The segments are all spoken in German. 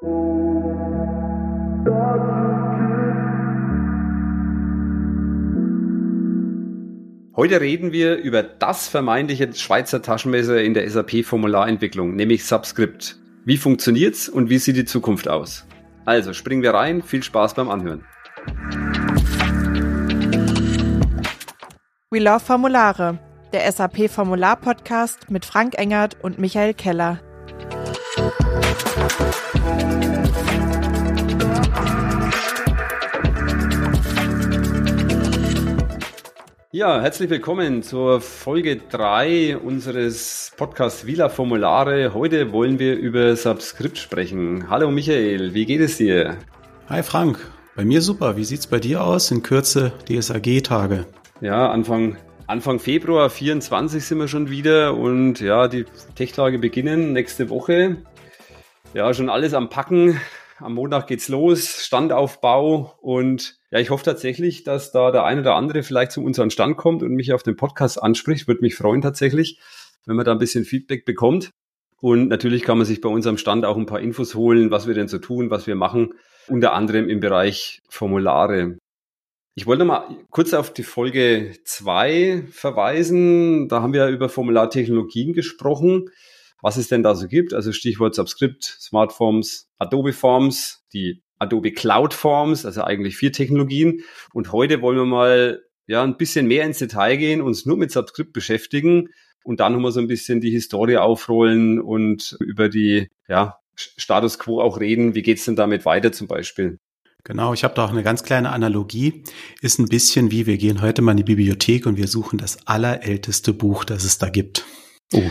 Heute reden wir über das vermeintliche Schweizer Taschenmesser in der SAP-Formularentwicklung, nämlich Subscript. Wie funktioniert's und wie sieht die Zukunft aus? Also springen wir rein, viel Spaß beim Anhören. We Love Formulare, der SAP Formular Podcast mit Frank Engert und Michael Keller. Ja, herzlich willkommen zur Folge 3 unseres Podcasts Vila Formulare. Heute wollen wir über Subscript sprechen. Hallo Michael, wie geht es dir? Hi Frank, bei mir super. Wie sieht's bei dir aus? In Kürze DSAG-Tage. Ja, Anfang, Anfang Februar 24 sind wir schon wieder und ja, die Tech-Tage beginnen nächste Woche. Ja, schon alles am Packen. Am Montag geht's los, Standaufbau und ja, ich hoffe tatsächlich, dass da der eine oder andere vielleicht zu unserem Stand kommt und mich auf den Podcast anspricht. Würde mich freuen tatsächlich, wenn man da ein bisschen Feedback bekommt. Und natürlich kann man sich bei unserem Stand auch ein paar Infos holen, was wir denn so tun, was wir machen, unter anderem im Bereich Formulare. Ich wollte mal kurz auf die Folge zwei verweisen. Da haben wir über Formulartechnologien gesprochen was es denn da so gibt. Also Stichwort Subscript, Smartforms, Adobe Forms, die Adobe Cloud Forms, also eigentlich vier Technologien. Und heute wollen wir mal ja ein bisschen mehr ins Detail gehen, uns nur mit Subscript beschäftigen und dann nochmal so ein bisschen die Historie aufrollen und über die ja, Status quo auch reden. Wie geht's denn damit weiter zum Beispiel? Genau, ich habe da auch eine ganz kleine Analogie. Ist ein bisschen wie, wir gehen heute mal in die Bibliothek und wir suchen das allerälteste Buch, das es da gibt. Oh,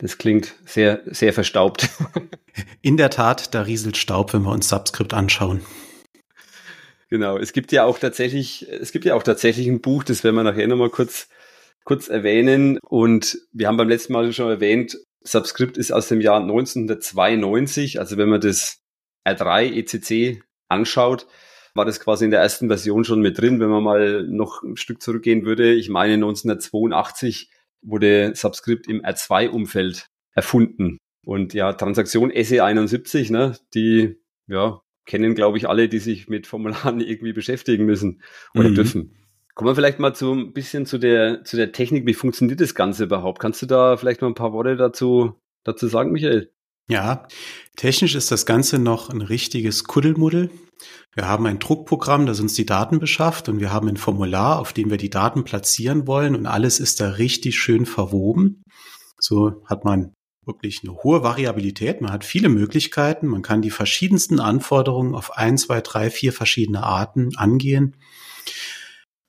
das klingt sehr, sehr verstaubt. In der Tat, da rieselt Staub, wenn wir uns Subscript anschauen. Genau, es gibt ja auch tatsächlich, es gibt ja auch tatsächlich ein Buch, das werden wir nachher nochmal kurz, kurz erwähnen. Und wir haben beim letzten Mal schon erwähnt, Subscript ist aus dem Jahr 1992. Also wenn man das R3 ECC anschaut, war das quasi in der ersten Version schon mit drin. Wenn man mal noch ein Stück zurückgehen würde, ich meine 1982 wurde Subscript im R2-Umfeld erfunden. Und ja, Transaktion SE71, ne, die ja, kennen, glaube ich, alle, die sich mit Formularen irgendwie beschäftigen müssen oder mhm. dürfen. Kommen wir vielleicht mal zu ein bisschen zu der, zu der Technik. Wie funktioniert das Ganze überhaupt? Kannst du da vielleicht mal ein paar Worte dazu, dazu sagen, Michael? Ja, technisch ist das Ganze noch ein richtiges Kuddelmuddel. Wir haben ein Druckprogramm, das uns die Daten beschafft und wir haben ein Formular, auf dem wir die Daten platzieren wollen und alles ist da richtig schön verwoben. So hat man wirklich eine hohe Variabilität. Man hat viele Möglichkeiten. Man kann die verschiedensten Anforderungen auf ein, zwei, drei, vier verschiedene Arten angehen.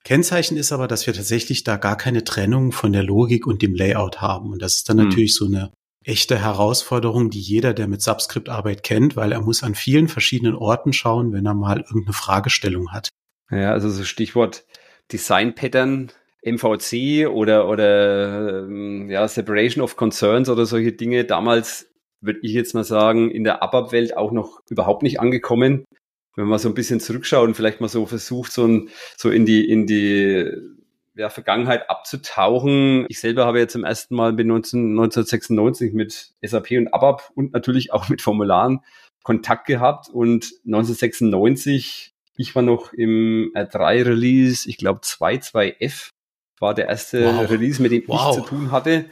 Kennzeichen ist aber, dass wir tatsächlich da gar keine Trennung von der Logik und dem Layout haben. Und das ist dann hm. natürlich so eine echte Herausforderung, die jeder, der mit Subscript-Arbeit kennt, weil er muss an vielen verschiedenen Orten schauen, wenn er mal irgendeine Fragestellung hat. Ja, also so Stichwort Design Pattern, MVC oder, oder ähm, ja, Separation of Concerns oder solche Dinge. Damals würde ich jetzt mal sagen, in der ABAP-Welt auch noch überhaupt nicht angekommen. Wenn man so ein bisschen zurückschaut und vielleicht mal so versucht, so, ein, so in die, in die ja, Vergangenheit abzutauchen. Ich selber habe jetzt zum ersten Mal bin 19, 1996 mit SAP und ABAP und natürlich auch mit Formularen Kontakt gehabt und 1996, ich war noch im R3-Release, ich glaube 2.2F war der erste wow. Release, mit dem wow. ich zu tun hatte.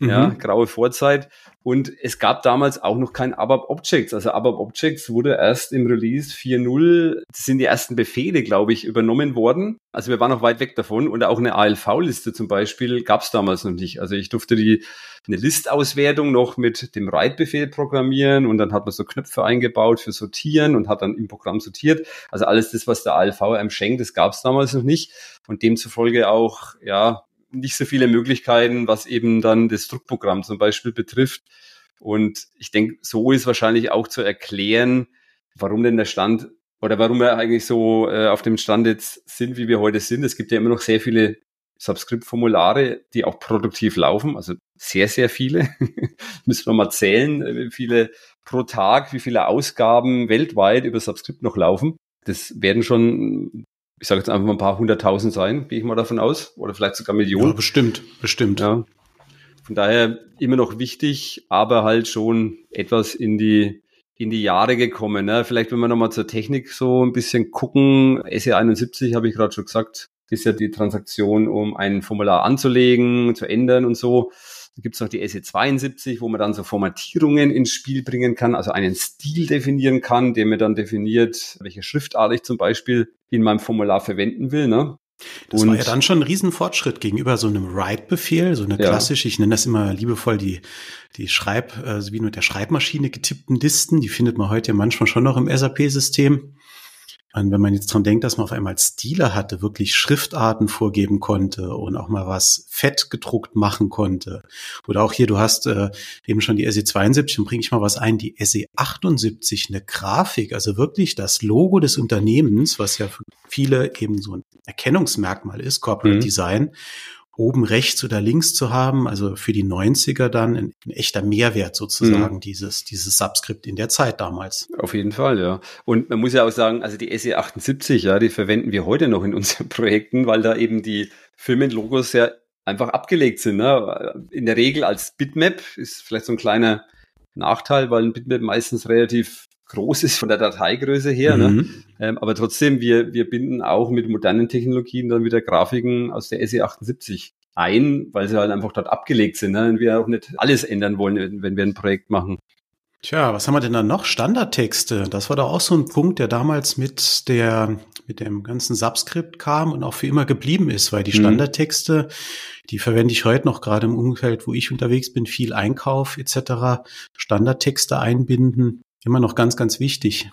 Ja, mhm. graue Vorzeit. Und es gab damals auch noch kein ABAP Objects. Also ABAP Objects wurde erst im Release 4.0, das sind die ersten Befehle, glaube ich, übernommen worden. Also wir waren noch weit weg davon. Und auch eine ALV-Liste zum Beispiel gab es damals noch nicht. Also ich durfte die eine Listauswertung noch mit dem Write-Befehl programmieren und dann hat man so Knöpfe eingebaut für Sortieren und hat dann im Programm sortiert. Also alles das, was der ALV einem schenkt, das gab es damals noch nicht. Und demzufolge auch, ja, nicht so viele Möglichkeiten, was eben dann das Druckprogramm zum Beispiel betrifft. Und ich denke, so ist wahrscheinlich auch zu erklären, warum denn der Stand oder warum wir eigentlich so äh, auf dem Stand jetzt sind, wie wir heute sind. Es gibt ja immer noch sehr viele Subscript-Formulare, die auch produktiv laufen, also sehr, sehr viele. Müssen wir mal zählen, äh, wie viele pro Tag, wie viele Ausgaben weltweit über Subscript noch laufen. Das werden schon ich sage jetzt einfach mal ein paar hunderttausend sein, gehe ich mal davon aus, oder vielleicht sogar Millionen. Ja, bestimmt, bestimmt. Ja. Von daher immer noch wichtig, aber halt schon etwas in die in die Jahre gekommen. Ne? Vielleicht, wenn wir nochmal zur Technik so ein bisschen gucken, SE71 habe ich gerade schon gesagt, ist ja die Transaktion, um ein Formular anzulegen, zu ändern und so. Da gibt's noch die SE72, wo man dann so Formatierungen ins Spiel bringen kann, also einen Stil definieren kann, der mir dann definiert, welche Schriftart ich zum Beispiel in meinem Formular verwenden will. Ne? Das und war ja dann schon ein Riesenfortschritt gegenüber so einem Write-Befehl, so eine ja. klassische, ich nenne das immer liebevoll die, die Schreib, äh, wie mit der Schreibmaschine getippten Listen, die findet man heute ja manchmal schon noch im SAP-System. Und wenn man jetzt dran denkt, dass man auf einmal Stile hatte, wirklich Schriftarten vorgeben konnte und auch mal was fett gedruckt machen konnte. Oder auch hier, du hast äh, eben schon die SE72, dann bringe ich mal was ein, die SE78, eine Grafik, also wirklich das Logo des Unternehmens, was ja für viele eben so ein Erkennungsmerkmal ist, Corporate mhm. Design oben rechts oder links zu haben, also für die 90er dann ein, ein echter Mehrwert sozusagen, mhm. dieses, dieses Subskript in der Zeit damals. Auf jeden Fall, ja. Und man muss ja auch sagen, also die SE78, ja, die verwenden wir heute noch in unseren Projekten, weil da eben die Firmenlogos ja einfach abgelegt sind. Ne? In der Regel als Bitmap ist vielleicht so ein kleiner Nachteil, weil ein Bitmap meistens relativ groß ist von der Dateigröße her. Ne? Mhm. Ne? Ähm, aber trotzdem, wir, wir binden auch mit modernen Technologien dann wieder Grafiken aus der SE78 ein, weil sie halt einfach dort abgelegt sind. Ne? Und wir auch nicht alles ändern wollen, wenn wir ein Projekt machen. Tja, was haben wir denn da noch? Standardtexte. Das war doch auch so ein Punkt, der damals mit der, mit dem ganzen Subscript kam und auch für immer geblieben ist, weil die mhm. Standardtexte, die verwende ich heute noch gerade im Umfeld, wo ich unterwegs bin, viel Einkauf etc. Standardtexte einbinden immer noch ganz, ganz wichtig.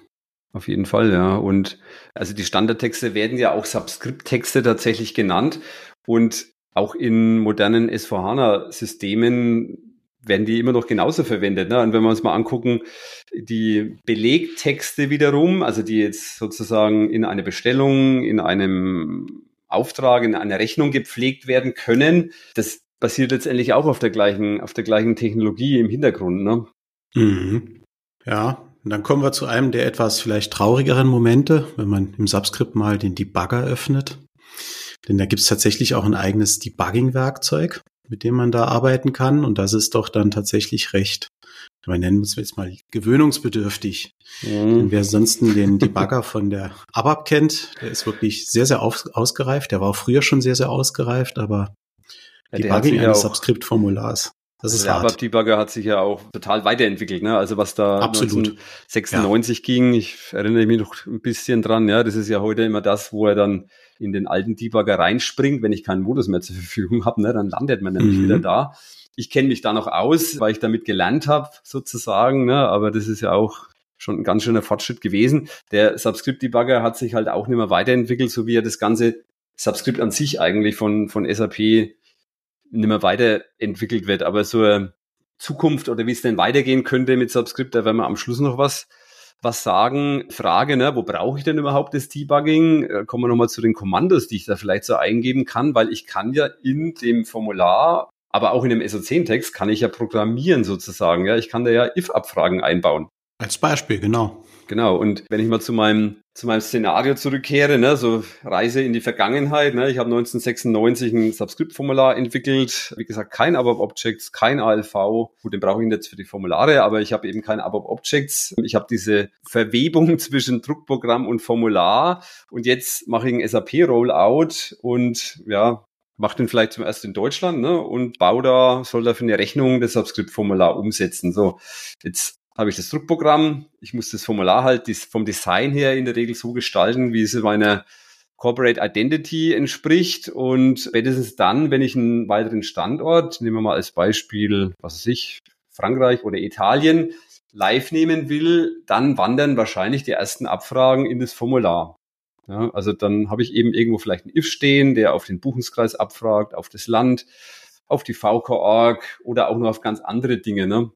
Auf jeden Fall, ja. Und also die Standardtexte werden ja auch Subscript-Texte tatsächlich genannt. Und auch in modernen S4HANA-Systemen werden die immer noch genauso verwendet. Ne? Und wenn wir uns mal angucken, die Belegtexte wiederum, also die jetzt sozusagen in eine Bestellung, in einem Auftrag, in einer Rechnung gepflegt werden können, das basiert letztendlich auch auf der gleichen, auf der gleichen Technologie im Hintergrund. Ne? Mhm. Ja, und dann kommen wir zu einem der etwas vielleicht traurigeren Momente, wenn man im Subscript mal den Debugger öffnet. Denn da gibt es tatsächlich auch ein eigenes Debugging-Werkzeug, mit dem man da arbeiten kann. Und das ist doch dann tatsächlich recht, wir nennen es jetzt mal gewöhnungsbedürftig. Mhm. Wer ansonsten den Debugger von der ABAP kennt, der ist wirklich sehr, sehr aus, ausgereift. Der war auch früher schon sehr, sehr ausgereift, aber ja, Debugging eines Subscript-Formulars das ist der ABAP-Debugger hat sich ja auch total weiterentwickelt, ne? Also was da Absolut. 1996 ja. ging, ich erinnere mich noch ein bisschen dran, ja, das ist ja heute immer das, wo er dann in den alten Debugger reinspringt, wenn ich keinen Modus mehr zur Verfügung habe, ne, dann landet man nämlich mhm. wieder da. Ich kenne mich da noch aus, weil ich damit gelernt habe, sozusagen, ne? aber das ist ja auch schon ein ganz schöner Fortschritt gewesen. Der Subscript-Debugger hat sich halt auch nicht mehr weiterentwickelt, so wie er das ganze Subscript an sich eigentlich von, von SAP nicht mehr weiterentwickelt wird. Aber so Zukunft oder wie es denn weitergehen könnte mit Subscript, da werden wir am Schluss noch was was sagen. Frage, ne, wo brauche ich denn überhaupt das Debugging? Äh, kommen wir nochmal zu den Kommandos, die ich da vielleicht so eingeben kann, weil ich kann ja in dem Formular, aber auch in dem SO10-Text kann ich ja programmieren sozusagen. Ja, ich kann da ja if-Abfragen einbauen. Als Beispiel, genau. Genau. Und wenn ich mal zu meinem zu meinem Szenario zurückkehre, ne, so Reise in die Vergangenheit. Ne, ich habe 1996 ein Subscript-Formular entwickelt. Wie gesagt, kein ABAP-Objects, kein ALV. Gut, den brauche ich jetzt für die Formulare, aber ich habe eben kein ABAP-Objects. Ich habe diese Verwebung zwischen Druckprogramm und Formular. Und jetzt mache ich ein SAP-Rollout und ja, mache den vielleicht zum ersten in Deutschland ne, und baue da, soll da für eine Rechnung das Subscript-Formular umsetzen. So, jetzt habe ich das Druckprogramm. Ich muss das Formular halt vom Design her in der Regel so gestalten, wie es meiner Corporate Identity entspricht. Und spätestens dann, wenn ich einen weiteren Standort, nehmen wir mal als Beispiel, was weiß ich, Frankreich oder Italien, live nehmen will, dann wandern wahrscheinlich die ersten Abfragen in das Formular. Ja, also dann habe ich eben irgendwo vielleicht einen if stehen, der auf den Buchungskreis abfragt, auf das Land, auf die VK-Org oder auch nur auf ganz andere Dinge. Ne?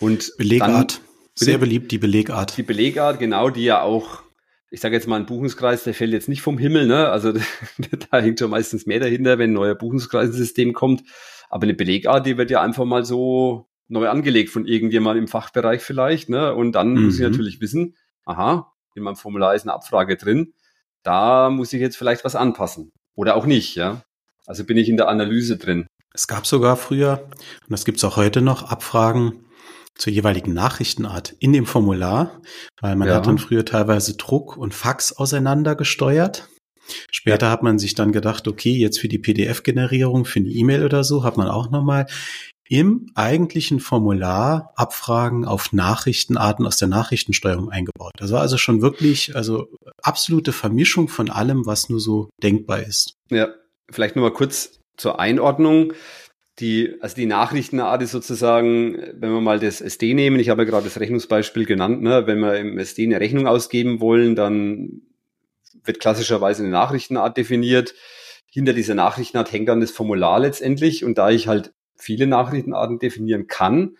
Und Belegart. Dann, Sehr beliebt, die Belegart. Die Belegart, genau, die ja auch, ich sage jetzt mal, ein Buchungskreis, der fällt jetzt nicht vom Himmel, ne? Also da hängt schon meistens mehr dahinter, wenn ein neuer Buchungskreissystem kommt. Aber eine Belegart, die wird ja einfach mal so neu angelegt von irgendjemand im Fachbereich vielleicht, ne? Und dann mhm. muss ich mhm. natürlich wissen, aha, in meinem Formular ist eine Abfrage drin. Da muss ich jetzt vielleicht was anpassen. Oder auch nicht, ja. Also bin ich in der Analyse drin. Es gab sogar früher, und das gibt's auch heute noch, Abfragen, zur jeweiligen Nachrichtenart in dem Formular, weil man ja. hat dann früher teilweise Druck und Fax auseinander gesteuert. Später ja. hat man sich dann gedacht, okay, jetzt für die PDF-Generierung, für eine E-Mail oder so, hat man auch nochmal im eigentlichen Formular Abfragen auf Nachrichtenarten aus der Nachrichtensteuerung eingebaut. Das war also schon wirklich, also absolute Vermischung von allem, was nur so denkbar ist. Ja, vielleicht nur mal kurz zur Einordnung. Die, also die Nachrichtenart ist sozusagen, wenn wir mal das SD nehmen, ich habe ja gerade das Rechnungsbeispiel genannt, ne, wenn wir im SD eine Rechnung ausgeben wollen, dann wird klassischerweise eine Nachrichtenart definiert. Hinter dieser Nachrichtenart hängt dann das Formular letztendlich und da ich halt viele Nachrichtenarten definieren kann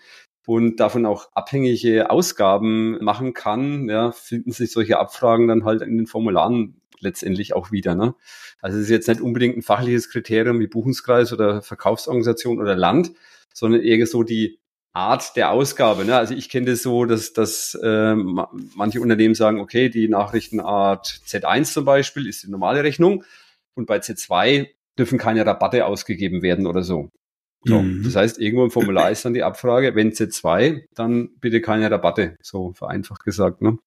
und davon auch abhängige Ausgaben machen kann, ja, finden sich solche Abfragen dann halt in den Formularen letztendlich auch wieder. Ne? Also es ist jetzt nicht unbedingt ein fachliches Kriterium wie Buchungskreis oder Verkaufsorganisation oder Land, sondern eher so die Art der Ausgabe. Ne? Also ich kenne das so, dass, dass äh, manche Unternehmen sagen, okay, die Nachrichtenart Z1 zum Beispiel ist die normale Rechnung und bei Z2 dürfen keine Rabatte ausgegeben werden oder so. So, mhm. Das heißt, irgendwo im Formular ist dann die Abfrage, wenn Z2, dann bitte keine Rabatte, so vereinfacht gesagt. Ne?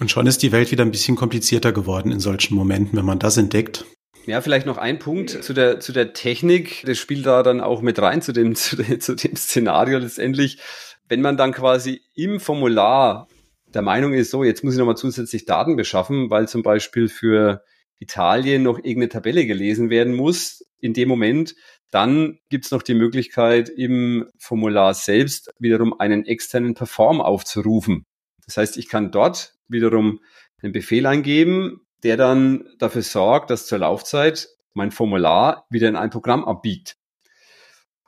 Und schon ist die Welt wieder ein bisschen komplizierter geworden in solchen Momenten, wenn man das entdeckt. Ja, vielleicht noch ein Punkt zu der, zu der Technik. Das spielt da dann auch mit rein zu dem, zu, dem, zu dem Szenario letztendlich. Wenn man dann quasi im Formular der Meinung ist, so, jetzt muss ich nochmal zusätzlich Daten beschaffen, weil zum Beispiel für Italien noch irgendeine Tabelle gelesen werden muss, in dem Moment dann gibt es noch die Möglichkeit, im Formular selbst wiederum einen externen Perform aufzurufen. Das heißt, ich kann dort wiederum einen Befehl eingeben, der dann dafür sorgt, dass zur Laufzeit mein Formular wieder in ein Programm abbiegt,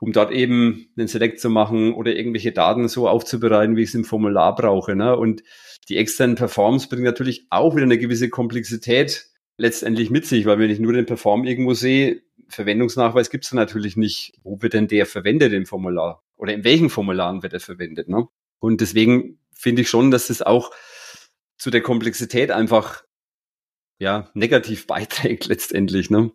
um dort eben einen Select zu machen oder irgendwelche Daten so aufzubereiten, wie ich es im Formular brauche. Ne? Und die externen Performs bringen natürlich auch wieder eine gewisse Komplexität letztendlich mit sich, weil wenn ich nur den Perform irgendwo sehe, Verwendungsnachweis gibt es natürlich nicht. Wo wird denn der verwendet im Formular? Oder in welchen Formularen wird er verwendet? Ne? Und deswegen finde ich schon, dass das auch zu der Komplexität einfach ja negativ beiträgt letztendlich. Ne?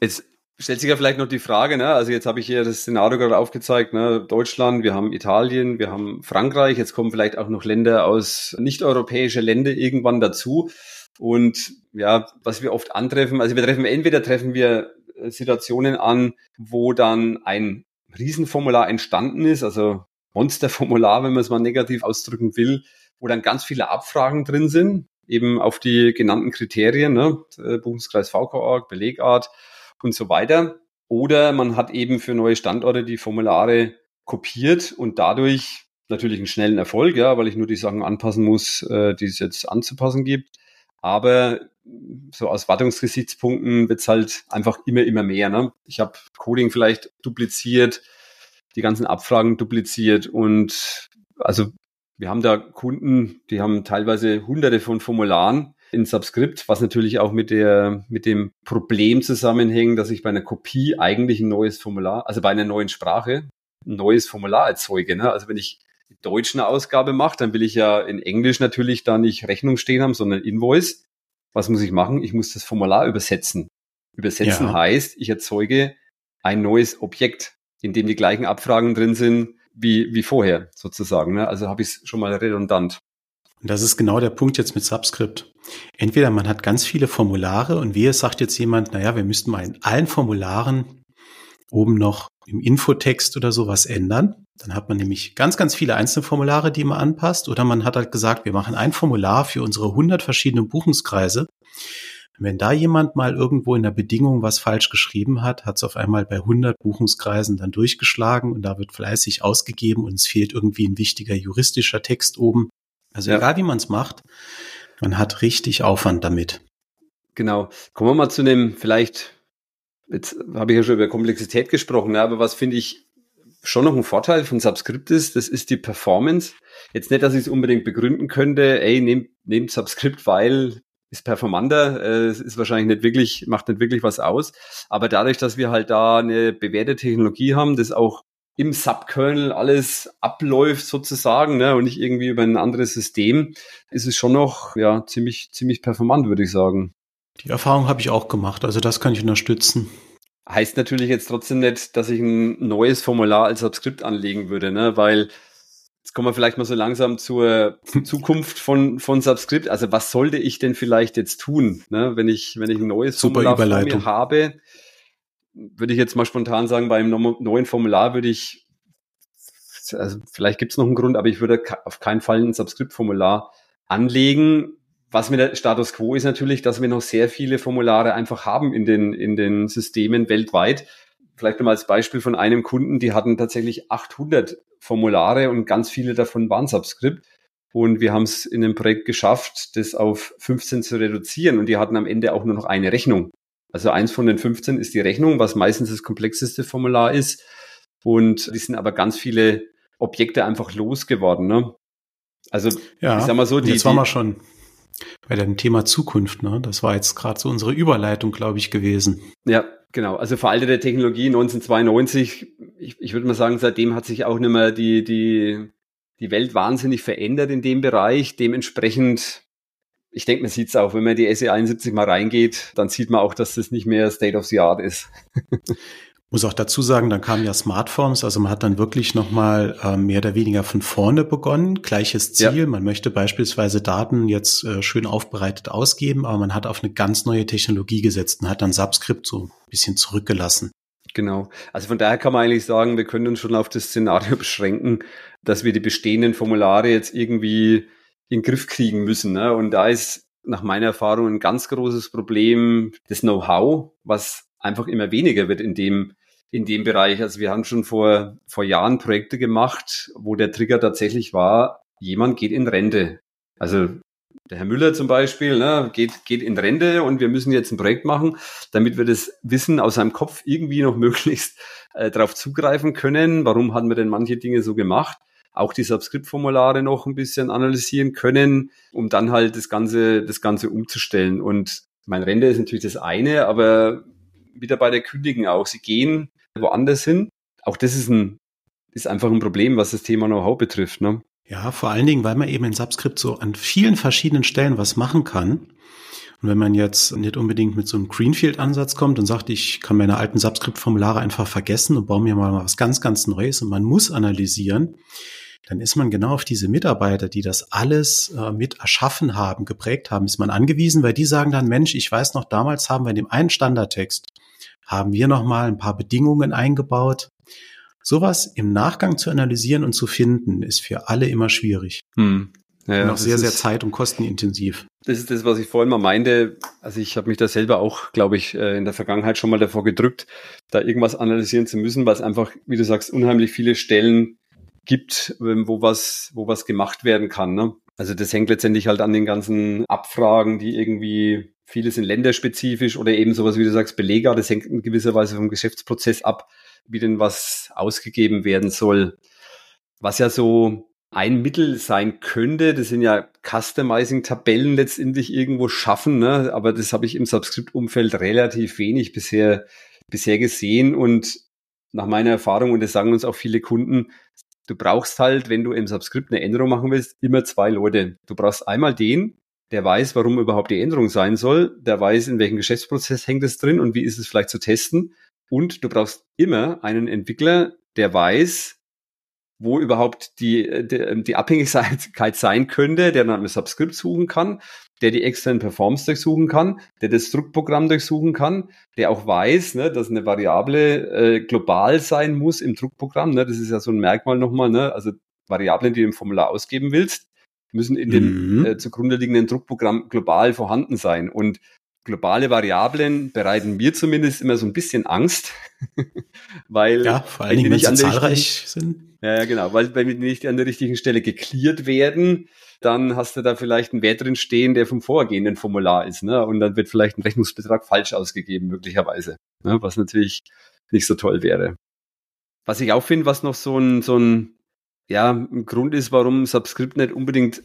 Jetzt stellt sich ja vielleicht noch die Frage, ne? also jetzt habe ich hier das Szenario gerade aufgezeigt, ne? Deutschland, wir haben Italien, wir haben Frankreich, jetzt kommen vielleicht auch noch Länder aus nicht-europäische Länder irgendwann dazu. Und ja, was wir oft antreffen, also wir treffen entweder treffen wir Situationen an, wo dann ein Riesenformular entstanden ist, also Monsterformular, wenn man es mal negativ ausdrücken will, wo dann ganz viele Abfragen drin sind, eben auf die genannten Kriterien, ne, äh, Buchungskreis VK-Org, Belegart und so weiter. Oder man hat eben für neue Standorte die Formulare kopiert und dadurch natürlich einen schnellen Erfolg, ja, weil ich nur die Sachen anpassen muss, äh, die es jetzt anzupassen gibt. Aber so aus Wartungsgesichtspunkten wird's halt einfach immer, immer mehr. Ne? Ich habe Coding vielleicht dupliziert, die ganzen Abfragen dupliziert und also wir haben da Kunden, die haben teilweise hunderte von Formularen in Subscript, was natürlich auch mit der, mit dem Problem zusammenhängt, dass ich bei einer Kopie eigentlich ein neues Formular, also bei einer neuen Sprache, ein neues Formular erzeuge. Ne? Also wenn ich die deutsche Ausgabe mache, dann will ich ja in Englisch natürlich da nicht Rechnung stehen haben, sondern Invoice. Was muss ich machen? Ich muss das Formular übersetzen. Übersetzen ja. heißt, ich erzeuge ein neues Objekt, in dem die gleichen Abfragen drin sind wie, wie vorher sozusagen. Ne? Also habe ich es schon mal redundant. Und das ist genau der Punkt jetzt mit Subscript. Entweder man hat ganz viele Formulare und wie es sagt jetzt jemand, naja, wir müssten mal in allen Formularen oben noch im Infotext oder sowas ändern. Dann hat man nämlich ganz, ganz viele einzelne Formulare, die man anpasst. Oder man hat halt gesagt, wir machen ein Formular für unsere 100 verschiedenen Buchungskreise. Wenn da jemand mal irgendwo in der Bedingung was falsch geschrieben hat, hat es auf einmal bei 100 Buchungskreisen dann durchgeschlagen und da wird fleißig ausgegeben und es fehlt irgendwie ein wichtiger juristischer Text oben. Also ja. egal wie man es macht, man hat richtig Aufwand damit. Genau. Kommen wir mal zu dem vielleicht Jetzt habe ich ja schon über Komplexität gesprochen, ne, aber was finde ich schon noch ein Vorteil von Subscript ist, das ist die Performance. Jetzt nicht, dass ich es unbedingt begründen könnte, ey, nehmt, nehmt Subscript, weil ist performanter, äh, ist wahrscheinlich nicht wirklich, macht nicht wirklich was aus. Aber dadurch, dass wir halt da eine bewährte Technologie haben, das auch im Subkernel alles abläuft sozusagen, ne, und nicht irgendwie über ein anderes System, ist es schon noch ja ziemlich ziemlich performant, würde ich sagen. Die Erfahrung habe ich auch gemacht, also das kann ich unterstützen. Heißt natürlich jetzt trotzdem nicht, dass ich ein neues Formular als Subskript anlegen würde, ne? weil Jetzt kommen wir vielleicht mal so langsam zur Zukunft von, von Subscript. Also was sollte ich denn vielleicht jetzt tun, ne? wenn ich, wenn ich ein neues Super Formular vor mir habe? Würde ich jetzt mal spontan sagen, beim neuen Formular würde ich, also vielleicht gibt es noch einen Grund, aber ich würde auf keinen Fall ein Subscript-Formular anlegen. Was mit der Status Quo ist natürlich, dass wir noch sehr viele Formulare einfach haben in den, in den Systemen weltweit. Vielleicht nochmal als Beispiel von einem Kunden, die hatten tatsächlich 800 Formulare und ganz viele davon waren Subscript. Und wir haben es in dem Projekt geschafft, das auf 15 zu reduzieren. Und die hatten am Ende auch nur noch eine Rechnung. Also eins von den 15 ist die Rechnung, was meistens das komplexeste Formular ist. Und die sind aber ganz viele Objekte einfach losgeworden. Ne? Also Ja, ich sag mal so, die, jetzt waren wir schon bei dem Thema Zukunft. Ne? Das war jetzt gerade so unsere Überleitung, glaube ich, gewesen. Ja, genau. Also veraltete Technologie 1992. Ich, ich würde mal sagen, seitdem hat sich auch nicht mehr die, die, die Welt wahnsinnig verändert in dem Bereich. Dementsprechend, ich denke, man sieht es auch, wenn man die SE 71 mal reingeht, dann sieht man auch, dass das nicht mehr State of the Art ist. Muss auch dazu sagen, dann kamen ja Smartphones, also man hat dann wirklich nochmal äh, mehr oder weniger von vorne begonnen. Gleiches Ziel, Ja. man möchte beispielsweise Daten jetzt äh, schön aufbereitet ausgeben, aber man hat auf eine ganz neue Technologie gesetzt und hat dann Subscript so ein bisschen zurückgelassen. Genau. Also von daher kann man eigentlich sagen, wir können uns schon auf das Szenario beschränken, dass wir die bestehenden Formulare jetzt irgendwie in den Griff kriegen müssen. Ne? Und da ist nach meiner Erfahrung ein ganz großes Problem das Know-how, was einfach immer weniger wird in dem, in dem Bereich. Also wir haben schon vor, vor Jahren Projekte gemacht, wo der Trigger tatsächlich war, jemand geht in Rente. Also der Herr Müller zum Beispiel ne, geht, geht in Rente und wir müssen jetzt ein Projekt machen, damit wir das Wissen aus seinem Kopf irgendwie noch möglichst äh, darauf zugreifen können. Warum haben wir denn manche Dinge so gemacht? Auch die Subscript-Formulare noch ein bisschen analysieren können, um dann halt das Ganze, das Ganze umzustellen. Und mein Rente ist natürlich das eine, aber wieder bei der Kündigen auch. Sie gehen woanders hin. Auch das ist ein, ist einfach ein Problem, was das Thema Know-how betrifft. Ne? Ja, vor allen Dingen, weil man eben in Subscript so an vielen verschiedenen Stellen was machen kann. Und wenn man jetzt nicht unbedingt mit so einem Greenfield-Ansatz kommt und sagt, ich kann meine alten Subscript-Formulare einfach vergessen und baue mir mal was ganz, ganz Neues und man muss analysieren, dann ist man genau auf diese Mitarbeiter, die das alles äh, mit erschaffen haben, geprägt haben, ist man angewiesen, weil die sagen dann, Mensch, ich weiß noch, damals haben wir in dem einen Standardtext, haben wir noch mal ein paar Bedingungen eingebaut. Sowas im Nachgang zu analysieren und zu finden, ist für alle immer schwierig. Hm. Ja, und auch sehr, sehr zeit- und kostenintensiv. Das ist das, was ich vorhin mal meinte. Also ich habe mich da selber auch, glaube ich, äh, in der Vergangenheit schon mal davor gedrückt, da irgendwas analysieren zu müssen, weil es einfach, wie du sagst, unheimlich viele Stellen gibt, ähm, wo was, wo was gemacht werden kann. Ne? Also das hängt letztendlich halt an den ganzen Abfragen, die irgendwie viele sind länderspezifisch oder eben sowas, wie du sagst, Beleger. Das hängt in gewisser Weise vom Geschäftsprozess ab, wie denn was ausgegeben werden soll. Was ja so ein Mittel sein könnte, das sind ja Customizing-Tabellen letztendlich irgendwo schaffen, ne? aber das habe ich im Subscript-Umfeld relativ wenig bisher, bisher gesehen und nach meiner Erfahrung, und das sagen uns auch viele Kunden, du brauchst halt, wenn du im Subscript eine Änderung machen willst, immer zwei Leute. Du brauchst einmal den, der weiß, warum überhaupt die Änderung sein soll, der weiß, in welchem Geschäftsprozess hängt es drin und wie ist es vielleicht zu testen. Und du brauchst immer einen Entwickler, der weiß, wo überhaupt die, die, die Abhängigkeit sein könnte, der dann ein Subscript suchen kann, der die externen Performs durchsuchen kann, der das Druckprogramm durchsuchen kann, der auch weiß, ne, dass eine Variable äh, global sein muss im Druckprogramm. Ne, das ist ja so ein Merkmal nochmal. Ne, also Variablen, die du im Formular ausgeben willst, müssen in dem Mhm. äh, zugrunde liegenden Druckprogramm global vorhanden sein. Und globale Variablen bereiten mir zumindest immer so ein bisschen Angst, weil Ja, vor allen wenn die Dingen, wenn nicht sie an der zahlreich sind. ja, genau, weil wenn die nicht an der richtigen Stelle geklärt werden, dann hast du da vielleicht einen Wert drin stehen, der vom vorgehenden Formular ist, ne? Und dann wird vielleicht ein Rechnungsbetrag falsch ausgegeben, möglicherweise, ne? was natürlich nicht so toll wäre. Was ich auch finde, was noch so ein, so ein, ja, ein Grund ist, warum Subscript nicht unbedingt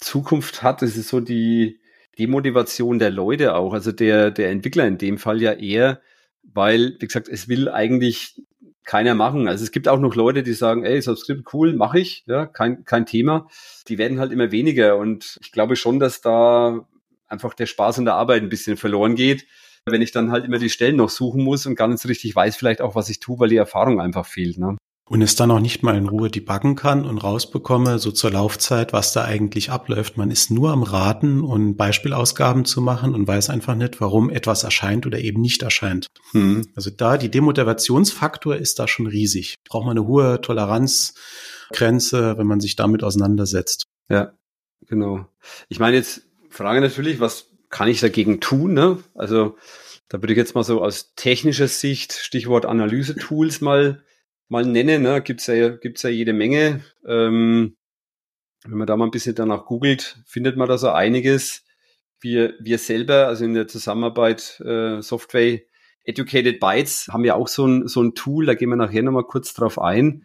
Zukunft hat, das ist so die Demotivation der Leute auch, also der, der Entwickler in dem Fall ja eher, weil, wie gesagt, es will eigentlich keiner machen. Also es gibt auch noch Leute, die sagen, ey, Subscript cool, mache ich, ja, kein, kein Thema. Die werden halt immer weniger und ich glaube schon, dass da einfach der Spaß an der Arbeit ein bisschen verloren geht, wenn ich dann halt immer die Stellen noch suchen muss und gar nicht so richtig weiß vielleicht auch, was ich tue, weil die Erfahrung einfach fehlt. Ne? Und es dann auch nicht mal in Ruhe debuggen kann und rausbekomme, so zur Laufzeit, was da eigentlich abläuft. Man ist nur am Raten und Beispielausgaben zu machen und weiß einfach nicht, warum etwas erscheint oder eben nicht erscheint. Mhm. Also da, die Demotivationsfaktor ist da schon riesig. Braucht man eine hohe Toleranzgrenze, wenn man sich damit auseinandersetzt. Ja, genau. Ich meine jetzt, Frage natürlich, was kann ich dagegen tun? Ne? Also da würde ich jetzt mal so aus technischer Sicht, Stichwort Analyse-Tools mal mal nennen. Ne? Gibt's ja, gibt's ja jede Menge. Ähm, wenn man da mal ein bisschen danach googelt, findet man da so einiges. Wir, wir selber, also in der Zusammenarbeit äh, Software Educated Bytes, haben ja auch so ein, so ein Tool, da gehen wir nachher nochmal kurz drauf ein.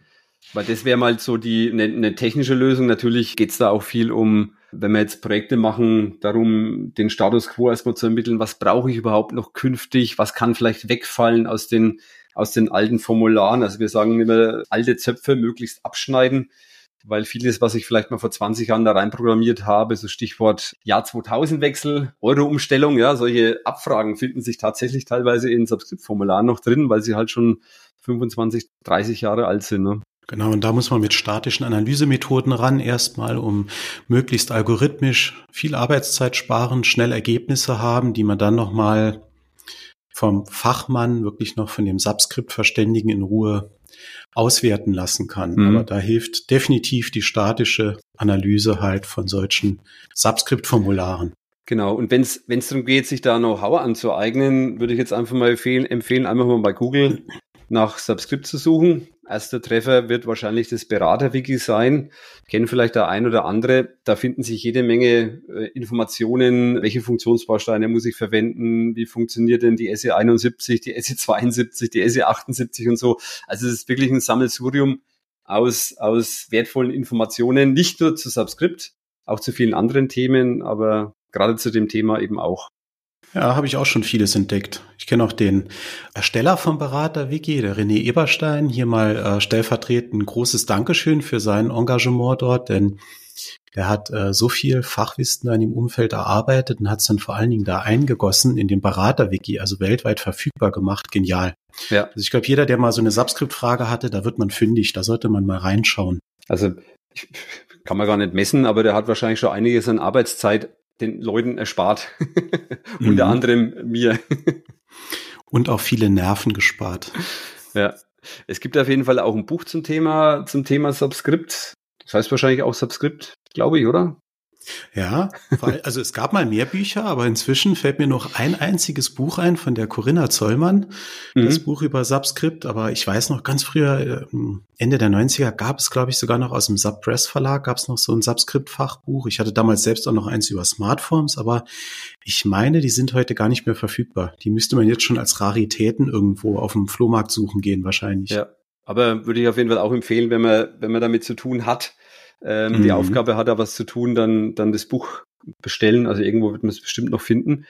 Weil das wäre mal so die eine, eine technische Lösung. Natürlich geht's da auch viel um, wenn wir jetzt Projekte machen, darum, den Status quo erstmal zu ermitteln, was brauche ich überhaupt noch künftig, was kann vielleicht wegfallen aus den aus den alten Formularen. Also wir sagen immer, alte Zöpfe möglichst abschneiden, weil vieles, was ich vielleicht mal vor 20 Jahren da reinprogrammiert habe, so Stichwort Jahr 2000 Wechsel, Euro-Umstellung, ja, solche Abfragen finden sich tatsächlich teilweise in Subscript-Formularen noch drin, weil sie halt schon 25, 30 Jahre alt sind. Ne? Genau, und da muss man mit statischen Analysemethoden ran, erstmal, um möglichst algorithmisch viel Arbeitszeit sparen, schnell Ergebnisse haben, die man dann nochmal vom Fachmann wirklich noch von dem Subskript-Verständigen in Ruhe auswerten lassen kann. Mhm. Aber da hilft definitiv die statische Analyse halt von solchen Subskript-Formularen. Genau, und wenn es darum geht, sich da Know-how anzueignen, würde ich jetzt einfach mal empfehlen, empfehlen, einfach mal bei Google nach Subscript zu suchen. Erster Treffer wird wahrscheinlich das Berater-Wiki sein. Kennen vielleicht der ein oder andere. Da finden sich jede Menge äh, Informationen. Welche Funktionsbausteine muss ich verwenden? Wie funktioniert denn die SE 71, die SE 72, die SE 78 und so? Also es ist wirklich ein Sammelsurium aus, aus wertvollen Informationen. Nicht nur zu Subscript, auch zu vielen anderen Themen, aber gerade zu dem Thema eben auch. Ja, habe ich auch schon vieles entdeckt. Ich kenne auch den Ersteller vom Berater Wiki, der René Eberstein. Hier mal äh, stellvertretend ein großes Dankeschön für sein Engagement dort, denn der hat äh, so viel Fachwissen in dem Umfeld erarbeitet und hat es dann vor allen Dingen da eingegossen in den Berater-Wiki, also weltweit verfügbar gemacht. Genial. Ja. Also ich glaube, jeder, der mal so eine Subscript-Frage hatte, da wird man fündig, da sollte man mal reinschauen. Also kann man gar nicht messen, aber der hat wahrscheinlich schon einiges an Arbeitszeit den Leuten erspart. Unter mhm. anderem mir. Und auch viele Nerven gespart. Ja. Es gibt auf jeden Fall auch ein Buch zum Thema, zum Thema Subscript. Das heißt wahrscheinlich auch Subscript, glaube ich, oder? Ja, also es gab mal mehr Bücher, aber inzwischen fällt mir noch ein einziges Buch ein von der Corinna Zollmann, mhm. das Buch über Subscript, aber ich weiß noch ganz früher, äh, Ende der 90er gab es, glaube ich, sogar noch aus dem Subpress Verlag gab es noch so ein Subscript-Fachbuch. Ich hatte damals selbst auch noch eins über Smartphones, aber ich meine, die sind heute gar nicht mehr verfügbar. Die müsste man jetzt schon als Raritäten irgendwo auf dem Flohmarkt suchen gehen, wahrscheinlich. Ja, aber würde ich auf jeden Fall auch empfehlen, wenn man, wenn man damit zu tun hat, ähm, mhm. die Aufgabe hat, da was zu tun, dann, dann das Buch bestellen. Also irgendwo wird man es bestimmt noch finden.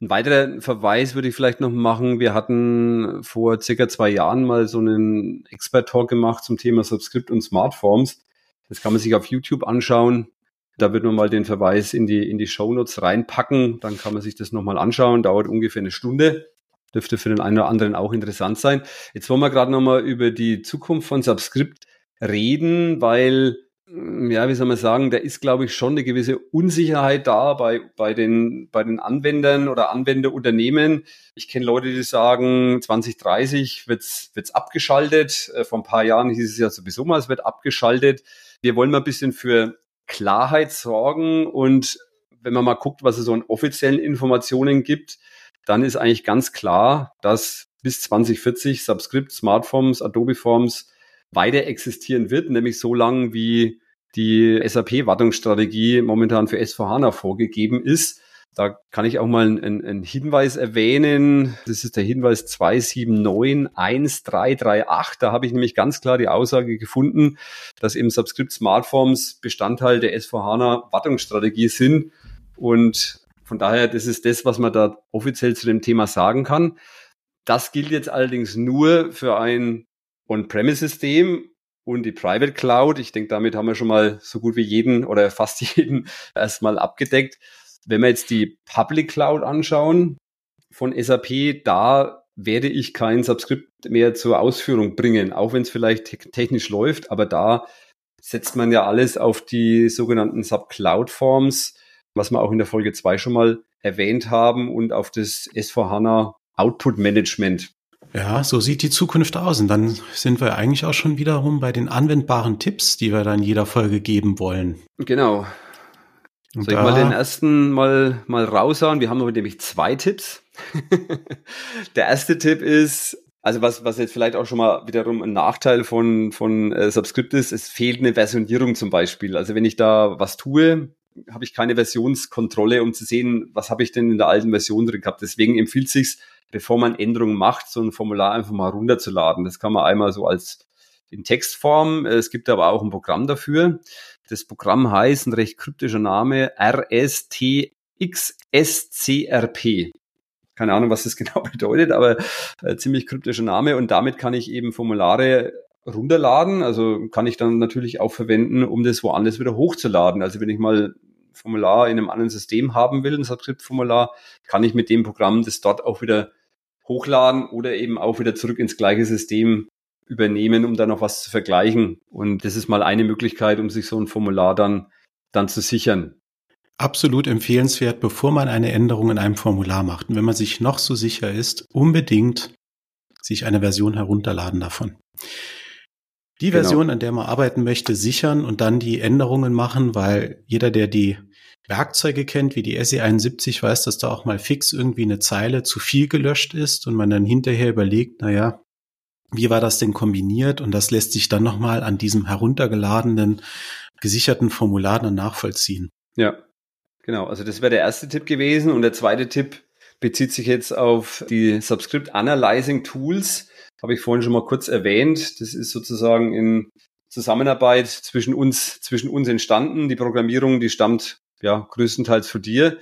Ein weiterer Verweis würde ich vielleicht noch machen. Wir hatten vor circa zwei Jahren mal so einen Expert-Talk gemacht zum Thema Subscript und Smartforms. Das kann man sich auf YouTube anschauen. Da wird man mal den Verweis in die, in die Show Notes reinpacken. Dann kann man sich das nochmal anschauen. Dauert ungefähr eine Stunde. Dürfte für den einen oder anderen auch interessant sein. Jetzt wollen wir gerade nochmal über die Zukunft von Subscript reden, weil ja, wie soll man sagen, da ist, glaube ich, schon eine gewisse Unsicherheit da bei, bei, den, bei den Anwendern oder Anwenderunternehmen. Ich kenne Leute, die sagen, 2030 wird's wird's abgeschaltet. Äh, vor ein paar Jahren hieß es ja sowieso mal, es wird abgeschaltet. Wir wollen mal ein bisschen für Klarheit sorgen und wenn man mal guckt, was es so an offiziellen Informationen gibt, dann ist eigentlich ganz klar, dass bis 2040 Subscript, Smartphones, Adobe Forms weiter existieren wird, nämlich so lange wie die SAP-Wartungsstrategie momentan für S4HANA vorgegeben ist. Da kann ich auch mal einen, einen Hinweis erwähnen. Das ist der Hinweis 27913338. Da habe ich nämlich ganz klar die Aussage gefunden, dass eben Subscript Smartforms Bestandteil der S4HANA Wartungsstrategie sind. Und von daher, das ist das, was man da offiziell zu dem Thema sagen kann. Das gilt jetzt allerdings nur für ein On-Premise-System und die Private Cloud. Ich denke, damit haben wir schon mal so gut wie jeden oder fast jeden erstmal abgedeckt. Wenn wir jetzt die Public Cloud anschauen von SAP, da werde ich kein Subskript mehr zur Ausführung bringen, auch wenn es vielleicht te technisch läuft, aber da setzt man ja alles auf die sogenannten Sub-Cloud-Forms, was wir auch in der Folge zwei schon mal erwähnt haben und auf das S4HANA Output Management. Ja, so sieht die Zukunft aus. Und dann sind wir eigentlich auch schon wiederum bei den anwendbaren Tipps, die wir dann jeder Folge geben wollen. Genau. Und Soll ich mal den ersten mal, mal raushauen? Wir haben aber nämlich zwei Tipps. der erste Tipp ist, also was, was jetzt vielleicht auch schon mal wiederum ein Nachteil von, von äh, Subscript ist, es fehlt eine Versionierung zum Beispiel. Also wenn ich da was tue, habe ich keine Versionskontrolle, um zu sehen, was habe ich denn in der alten Version drin gehabt. Deswegen empfiehlt sich, bevor man Änderungen macht, so ein Formular einfach mal runterzuladen. Das kann man einmal so als in Textform. Es gibt aber auch ein Programm dafür. Das Programm heißt, ein recht kryptischer Name, RSTXSCRP. Keine Ahnung, was das genau bedeutet, aber äh, ziemlich kryptischer Name. Und damit kann ich eben Formulare runterladen. Also kann ich dann natürlich auch verwenden, um das woanders wieder hochzuladen. Also wenn ich mal Formular in einem anderen System haben will, ein Subscript-Formular, kann ich mit dem Programm das dort auch wieder hochladen oder eben auch wieder zurück ins gleiche System übernehmen, um da noch was zu vergleichen. Und das ist mal eine Möglichkeit, um sich so ein Formular dann, dann zu sichern. Absolut empfehlenswert, bevor man eine Änderung in einem Formular macht. Und wenn man sich noch so sicher ist, unbedingt sich eine Version herunterladen davon. Die genau. Version, an der man arbeiten möchte, sichern und dann die Änderungen machen, weil jeder, der die Werkzeuge kennt, wie die SE71, weiß, dass da auch mal fix irgendwie eine Zeile zu viel gelöscht ist und man dann hinterher überlegt, naja, wie war das denn kombiniert? Und das lässt sich dann nochmal an diesem heruntergeladenen, gesicherten Formular dann nachvollziehen. Ja, genau. Also das wäre der erste Tipp gewesen. Und der zweite Tipp bezieht sich jetzt auf die Subscript Analyzing Tools. Habe ich vorhin schon mal kurz erwähnt. Das ist sozusagen in Zusammenarbeit zwischen uns, zwischen uns entstanden. Die Programmierung, die stammt ja größtenteils von dir.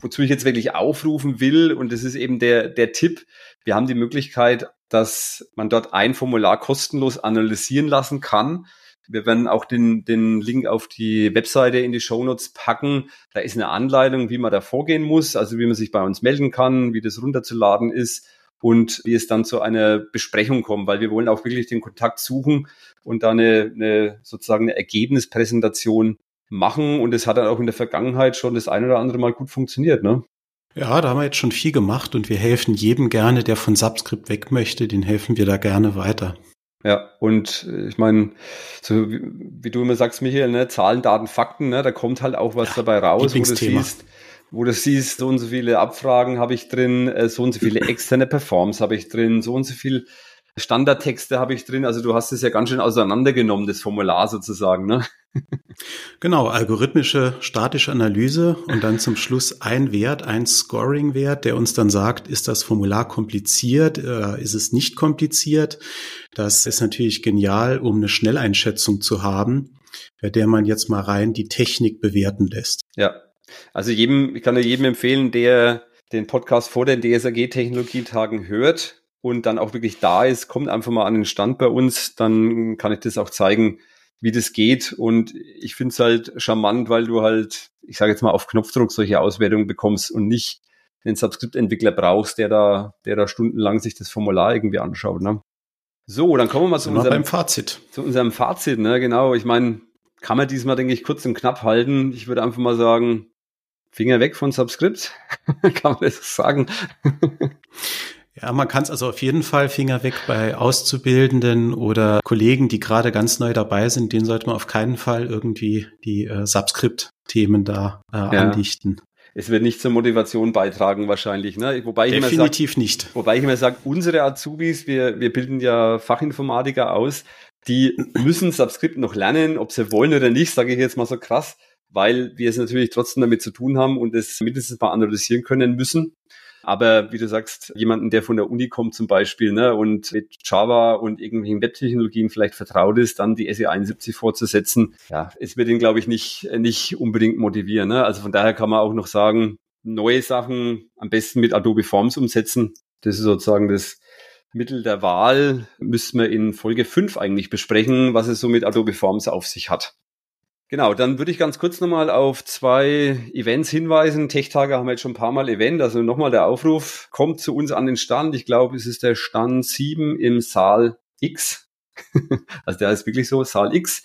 Wozu ich jetzt wirklich aufrufen will, und das ist eben der, der Tipp. Wir haben die Möglichkeit, dass man dort ein Formular kostenlos analysieren lassen kann. Wir werden auch den, den Link auf die Webseite in die Shownotes packen. Da ist eine Anleitung, wie man da vorgehen muss, also wie man sich bei uns melden kann, wie das runterzuladen ist und wie es dann zu einer Besprechung kommt, weil wir wollen auch wirklich den Kontakt suchen und da eine, eine sozusagen eine Ergebnispräsentation machen. Und es hat dann auch in der Vergangenheit schon das ein oder andere Mal gut funktioniert, ne? Ja, da haben wir jetzt schon viel gemacht und wir helfen jedem gerne, der von Subscript weg möchte, den helfen wir da gerne weiter. Ja, und äh, ich meine, so wie, wie, du immer sagst, Michael, ne, Zahlen, Daten, Fakten, ne, da kommt halt auch was ja, dabei raus, wo du siehst, wo du siehst, so und so viele Abfragen habe ich drin, äh, so und so viele externe Performs habe ich drin, so und so viel Standardtexte habe ich drin. Also du hast es ja ganz schön auseinandergenommen, das Formular sozusagen. Ne? Genau, algorithmische statische Analyse und dann zum Schluss ein Wert, ein Scoring-Wert, der uns dann sagt, ist das Formular kompliziert, äh, ist es nicht kompliziert. Das ist natürlich genial, um eine Schnelleinschätzung zu haben, bei der man jetzt mal rein die Technik bewerten lässt. Ja, also jedem, ich kann nur jedem empfehlen, der den Podcast vor den DSAG-Technologietagen hört, und dann auch wirklich da ist, kommt einfach mal an den Stand bei uns, dann kann ich das auch zeigen, wie das geht. Und ich finde es halt charmant, weil du halt, ich sage jetzt mal, auf Knopfdruck solche Auswertungen bekommst und nicht den Subscript-Entwickler brauchst, der da, der da stundenlang sich das Formular irgendwie anschaut. Ne? So, dann kommen wir mal zu unserem Fazit. Zu unserem Fazit, ne? Genau. Ich meine, kann man diesmal, denke ich, kurz und knapp halten. Ich würde einfach mal sagen, Finger weg von Subscript. kann man das sagen? Ja, man kann es also auf jeden Fall Finger weg bei Auszubildenden oder Kollegen, die gerade ganz neu dabei sind. Denen sollte man auf keinen Fall irgendwie die äh, Subscript-Themen da äh, ja. andichten. Es wird nicht zur Motivation beitragen wahrscheinlich. Ne? Wobei ich Definitiv sag, nicht. Wobei ich immer sage, unsere Azubis, wir, wir bilden ja Fachinformatiker aus, die müssen Subscript noch lernen, ob sie wollen oder nicht, sage ich jetzt mal so krass, weil wir es natürlich trotzdem damit zu tun haben und es mindestens mal analysieren können müssen. Aber wie du sagst, jemanden, der von der Uni kommt zum Beispiel ne, und mit Java und irgendwelchen Webtechnologien vielleicht vertraut ist, dann die SE71 fortzusetzen, ja, es wird ihn, glaube ich, nicht, nicht unbedingt motivieren. Ne? Also von daher kann man auch noch sagen, neue Sachen am besten mit Adobe Forms umsetzen. Das ist sozusagen das Mittel der Wahl. Müssen wir in Folge 5 eigentlich besprechen, was es so mit Adobe Forms auf sich hat. Genau, dann würde ich ganz kurz nochmal auf zwei Events hinweisen. Tech-Tage haben wir jetzt schon ein paar Mal Event, also nochmal der Aufruf, kommt zu uns an den Stand. Ich glaube, es ist der Stand 7 im Saal X. also der ist wirklich so, Saal X.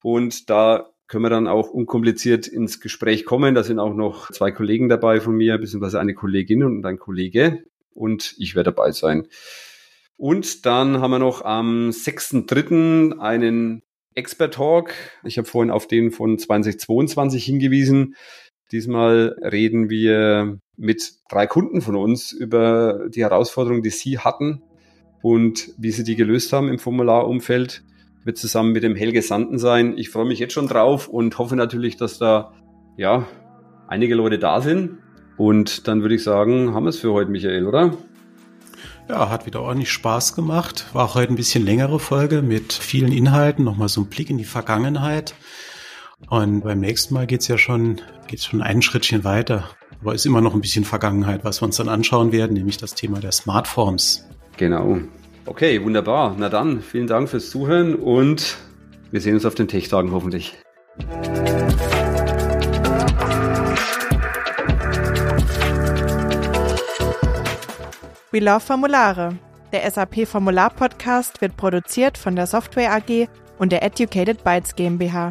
Und da können wir dann auch unkompliziert ins Gespräch kommen. Da sind auch noch zwei Kollegen dabei von mir, beziehungsweise eine Kollegin und ein Kollege. Und ich werde dabei sein. Und dann haben wir noch am 6.3. einen Expert Talk. Ich habe vorhin auf den von 2022 hingewiesen. Diesmal reden wir mit drei Kunden von uns über die Herausforderungen, die sie hatten und wie sie die gelöst haben im Formularumfeld. Wird zusammen mit dem Helge Sanden sein. Ich freue mich jetzt schon drauf und hoffe natürlich, dass da ja einige Leute da sind. Und dann würde ich sagen, haben wir es für heute, Michael, oder? Ja, hat wieder ordentlich Spaß gemacht. War auch heute ein bisschen längere Folge mit vielen Inhalten, nochmal so ein Blick in die Vergangenheit. Und beim nächsten Mal geht's ja schon, geht's schon ein Schrittchen weiter. Aber ist immer noch ein bisschen Vergangenheit, was wir uns dann anschauen werden, nämlich das Thema der Smartphones. Genau. Okay, wunderbar. Na dann, vielen Dank fürs Zuhören und wir sehen uns auf den Tech-Tagen hoffentlich. We Love Formulare. Der SAP Formular Podcast wird produziert von der Software AG und der Educated Bytes GmbH.